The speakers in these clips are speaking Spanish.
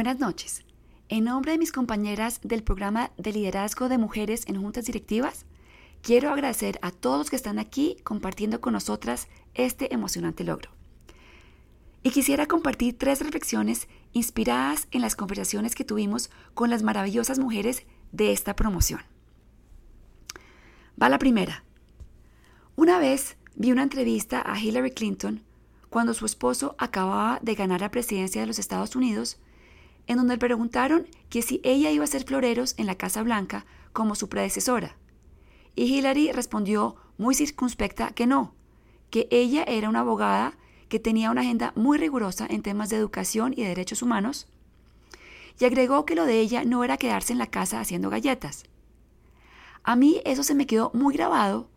Buenas noches. En nombre de mis compañeras del programa de liderazgo de mujeres en juntas directivas, quiero agradecer a todos los que están aquí compartiendo con nosotras este emocionante logro. Y quisiera compartir tres reflexiones inspiradas en las conversaciones que tuvimos con las maravillosas mujeres de esta promoción. Va la primera. Una vez vi una entrevista a Hillary Clinton cuando su esposo acababa de ganar la presidencia de los Estados Unidos, en donde le preguntaron que si ella iba a ser floreros en la Casa Blanca como su predecesora. Y Hillary respondió muy circunspecta que no, que ella era una abogada que tenía una agenda muy rigurosa en temas de educación y derechos humanos, y agregó que lo de ella no era quedarse en la casa haciendo galletas. A mí eso se me quedó muy grabado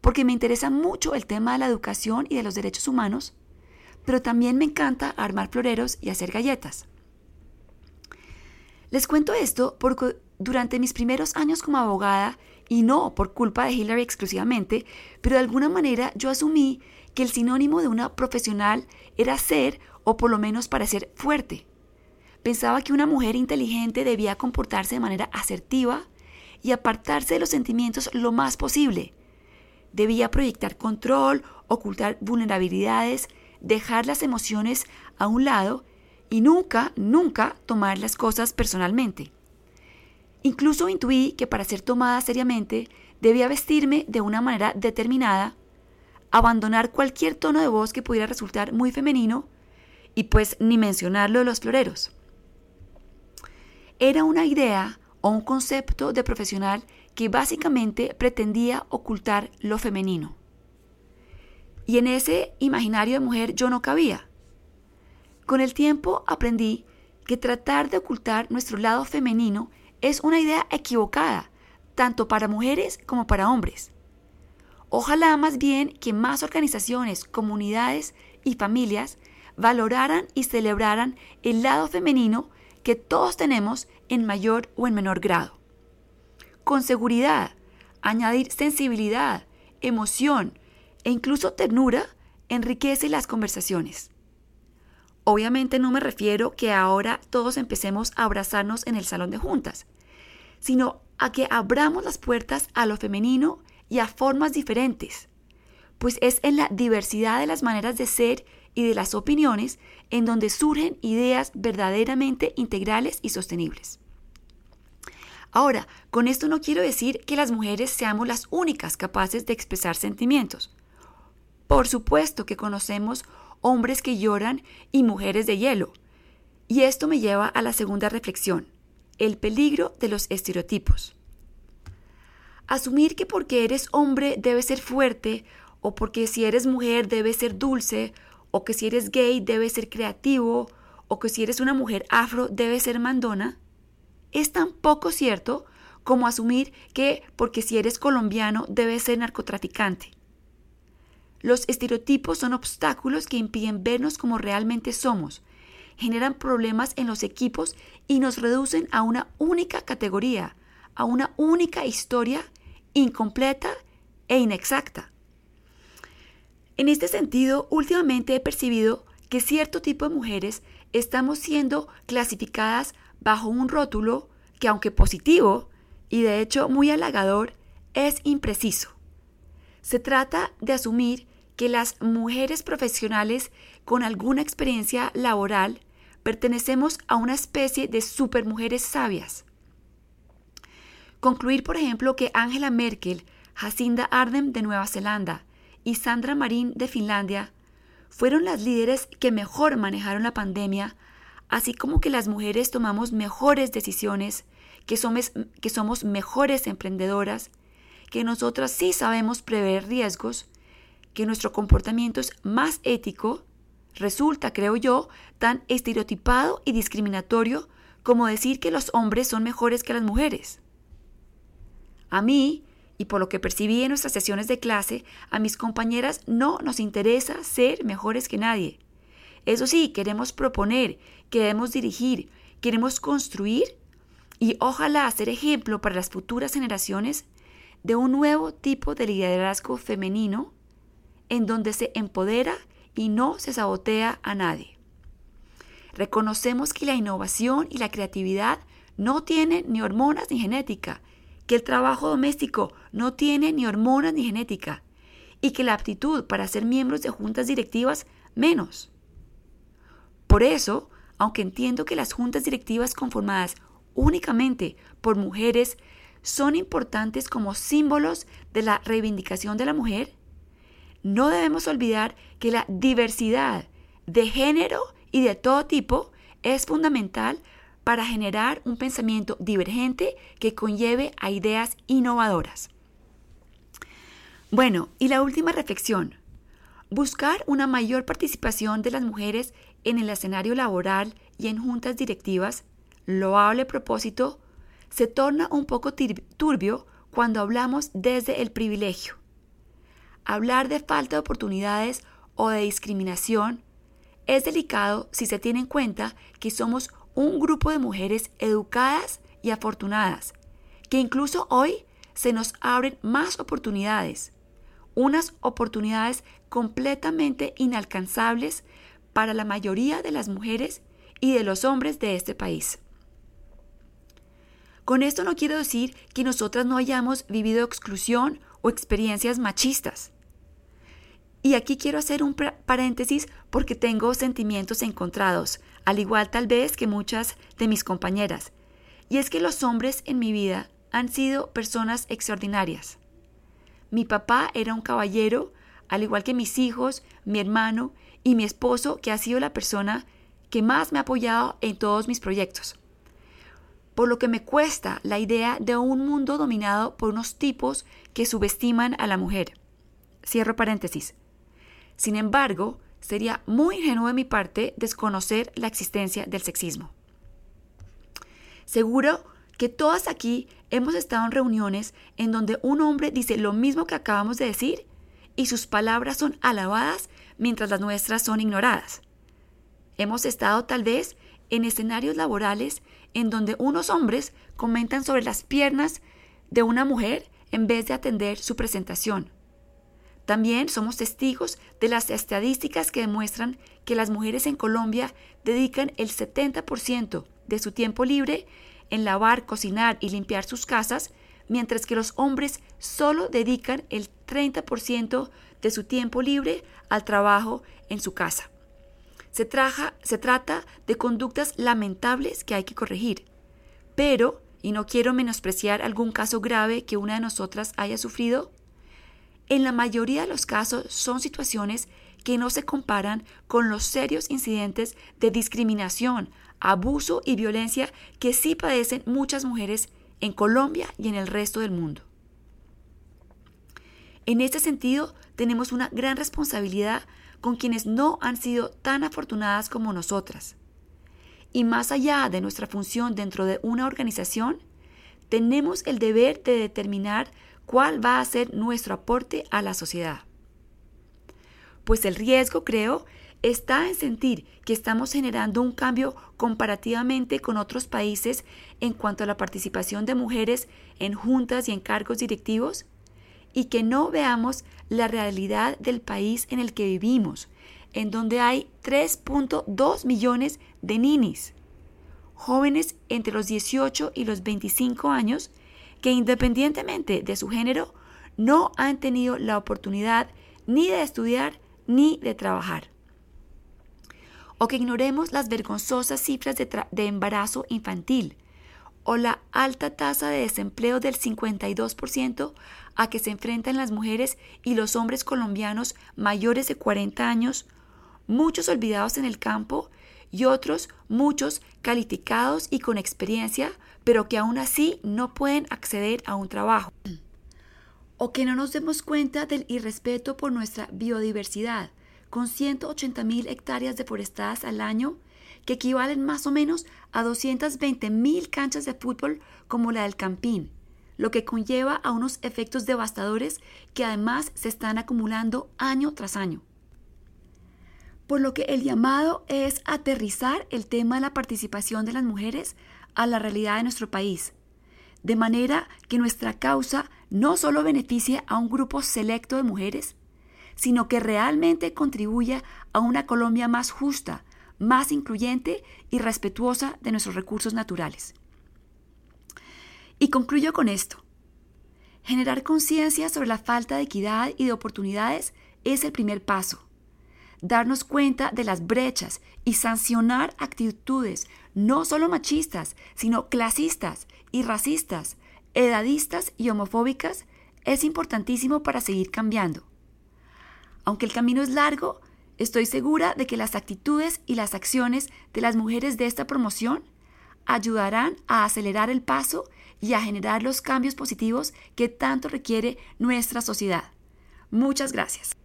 porque me interesa mucho el tema de la educación y de los derechos humanos, pero también me encanta armar floreros y hacer galletas. Les cuento esto porque durante mis primeros años como abogada, y no por culpa de Hillary exclusivamente, pero de alguna manera yo asumí que el sinónimo de una profesional era ser o por lo menos parecer fuerte. Pensaba que una mujer inteligente debía comportarse de manera asertiva y apartarse de los sentimientos lo más posible. Debía proyectar control, ocultar vulnerabilidades, dejar las emociones a un lado y nunca, nunca tomar las cosas personalmente. Incluso intuí que para ser tomada seriamente debía vestirme de una manera determinada abandonar cualquier tono de voz que pudiera resultar muy femenino y pues ni mencionarlo de los floreros. Era una idea o un concepto de profesional que básicamente pretendía ocultar lo femenino. Y en ese imaginario de mujer yo no cabía. Con el tiempo aprendí que tratar de ocultar nuestro lado femenino es una idea equivocada, tanto para mujeres como para hombres. Ojalá más bien que más organizaciones, comunidades y familias valoraran y celebraran el lado femenino que todos tenemos en mayor o en menor grado. Con seguridad, añadir sensibilidad, emoción e incluso ternura enriquece las conversaciones. Obviamente no me refiero que ahora todos empecemos a abrazarnos en el salón de juntas, sino a que abramos las puertas a lo femenino y a formas diferentes, pues es en la diversidad de las maneras de ser y de las opiniones en donde surgen ideas verdaderamente integrales y sostenibles. Ahora, con esto no quiero decir que las mujeres seamos las únicas capaces de expresar sentimientos. Por supuesto que conocemos hombres que lloran y mujeres de hielo. Y esto me lleva a la segunda reflexión, el peligro de los estereotipos. Asumir que porque eres hombre debes ser fuerte, o porque si eres mujer debes ser dulce, o que si eres gay debes ser creativo, o que si eres una mujer afro debes ser mandona, es tan poco cierto como asumir que porque si eres colombiano debes ser narcotraficante. Los estereotipos son obstáculos que impiden vernos como realmente somos, generan problemas en los equipos y nos reducen a una única categoría, a una única historia incompleta e inexacta. En este sentido, últimamente he percibido que cierto tipo de mujeres estamos siendo clasificadas bajo un rótulo que aunque positivo y de hecho muy halagador, es impreciso. Se trata de asumir que las mujeres profesionales con alguna experiencia laboral pertenecemos a una especie de supermujeres sabias, Concluir, por ejemplo, que Angela Merkel, Jacinda Ardern de Nueva Zelanda y Sandra Marin de Finlandia fueron las líderes que mejor manejaron la pandemia, así como que las mujeres tomamos mejores decisiones, que somos, que somos mejores emprendedoras, que nosotras sí sabemos prever riesgos, que nuestro comportamiento es más ético, resulta, creo yo, tan estereotipado y discriminatorio como decir que los hombres son mejores que las mujeres. A mí, y por lo que percibí en nuestras sesiones de clase, a mis compañeras no nos interesa ser mejores que nadie. Eso sí, queremos proponer, queremos dirigir, queremos construir y ojalá ser ejemplo para las futuras generaciones de un nuevo tipo de liderazgo femenino en donde se empodera y no se sabotea a nadie. reconocemos que la innovación y la creatividad no tienen ni hormonas ni genética, que el trabajo doméstico no tiene ni hormonas ni genética, y que la aptitud para ser miembros de juntas directivas menos. Por eso, aunque entiendo que las juntas directivas conformadas únicamente por mujeres son importantes como símbolos de la reivindicación de la mujer, no debemos olvidar que la diversidad de género y de todo tipo es fundamental para generar un pensamiento divergente que conlleve a ideas innovadoras. Bueno, y la última reflexión. Buscar una mayor participación de las mujeres en el escenario laboral y en juntas directivas, loable propósito, se torna un poco turbio cuando hablamos desde el privilegio. Hablar de falta de oportunidades o de discriminación es delicado si se tiene en cuenta que somos un grupo de mujeres educadas y afortunadas, que incluso hoy se nos abren más oportunidades, unas oportunidades completamente inalcanzables para la mayoría de las mujeres y de los hombres de este país. Con esto no quiero decir que nosotras no hayamos vivido exclusión o experiencias machistas. Y aquí quiero hacer un paréntesis porque tengo sentimientos encontrados, al igual tal vez que muchas de mis compañeras. Y es que los hombres en mi vida han sido personas extraordinarias. Mi papá era un caballero, al igual que mis hijos, mi hermano y mi esposo, que ha sido la persona que más me ha apoyado en todos mis proyectos. Por lo que me cuesta la idea de un mundo dominado por unos tipos que subestiman a la mujer. Cierro paréntesis. Sin embargo, sería muy ingenuo de mi parte desconocer la existencia del sexismo. Seguro que todas aquí hemos estado en reuniones en donde un hombre dice lo mismo que acabamos de decir y sus palabras son alabadas mientras las nuestras son ignoradas. Hemos estado tal vez en escenarios laborales en donde unos hombres comentan sobre las piernas de una mujer en vez de atender su presentación también somos testigos de las estadísticas que demuestran que las mujeres en Colombia dedican el 70% de su tiempo libre en lavar, cocinar y limpiar sus casas, mientras que los hombres solo dedican el 30% de su tiempo libre al trabajo en su casa. Se, se trata de conductas lamentables que hay que corregir, pero, y no quiero menospreciar algún caso grave que una de nosotras haya sufrido, en la mayoría de los casos son situaciones que no se comparan con los serios incidentes de discriminación, abuso y violencia que sí padecen muchas mujeres en Colombia y en el resto del mundo. En este sentido, tenemos una gran responsabilidad con quienes no han sido tan afortunadas como nosotras. Y más allá de nuestra función dentro de una organización, tenemos el deber de determinar cuál va a ser nuestro aporte a la sociedad. Pues el riesgo, creo, está en sentir que estamos generando un cambio comparativamente con otros países en cuanto a la participación de mujeres en juntas y en cargos directivos y que no veamos la realidad del país en el que vivimos, en donde hay 3.2 millones de ninis, jóvenes entre los 18 y los 25 años que independientemente de su género no han tenido la oportunidad ni de estudiar ni de trabajar. O que ignoremos las vergonzosas cifras de, embarazo infantil o la alta tasa de desempleo del 52% a que se enfrentan las mujeres y los hombres colombianos mayores de 40 años, muchos olvidados en el campo y otros muchos calificados y con experiencia, pero que aún así no pueden acceder a un trabajo. O que no nos demos cuenta del irrespeto por nuestra biodiversidad, con 180 mil hectáreas deforestadas al año, que equivalen más o menos a 220 mil canchas de fútbol como la del Campín, lo que conlleva a unos efectos devastadores que además se están acumulando año tras año por lo que el llamado es aterrizar el tema de la participación de las mujeres a la realidad de nuestro país, de manera que nuestra causa no solo beneficie a un grupo selecto de mujeres, sino que realmente contribuya a una Colombia más justa, más incluyente y respetuosa de nuestros recursos naturales. Y concluyo con esto. Generar conciencia sobre la falta de equidad y de oportunidades es el primer paso. Darnos cuenta de las brechas y sancionar actitudes no solo machistas, sino clasistas y racistas, edadistas y homofóbicas es importantísimo para seguir cambiando. Aunque el camino es largo, estoy segura de que las actitudes y las acciones de las mujeres de esta promoción ayudarán a acelerar el paso y a generar los cambios positivos que tanto requiere nuestra sociedad. Muchas gracias.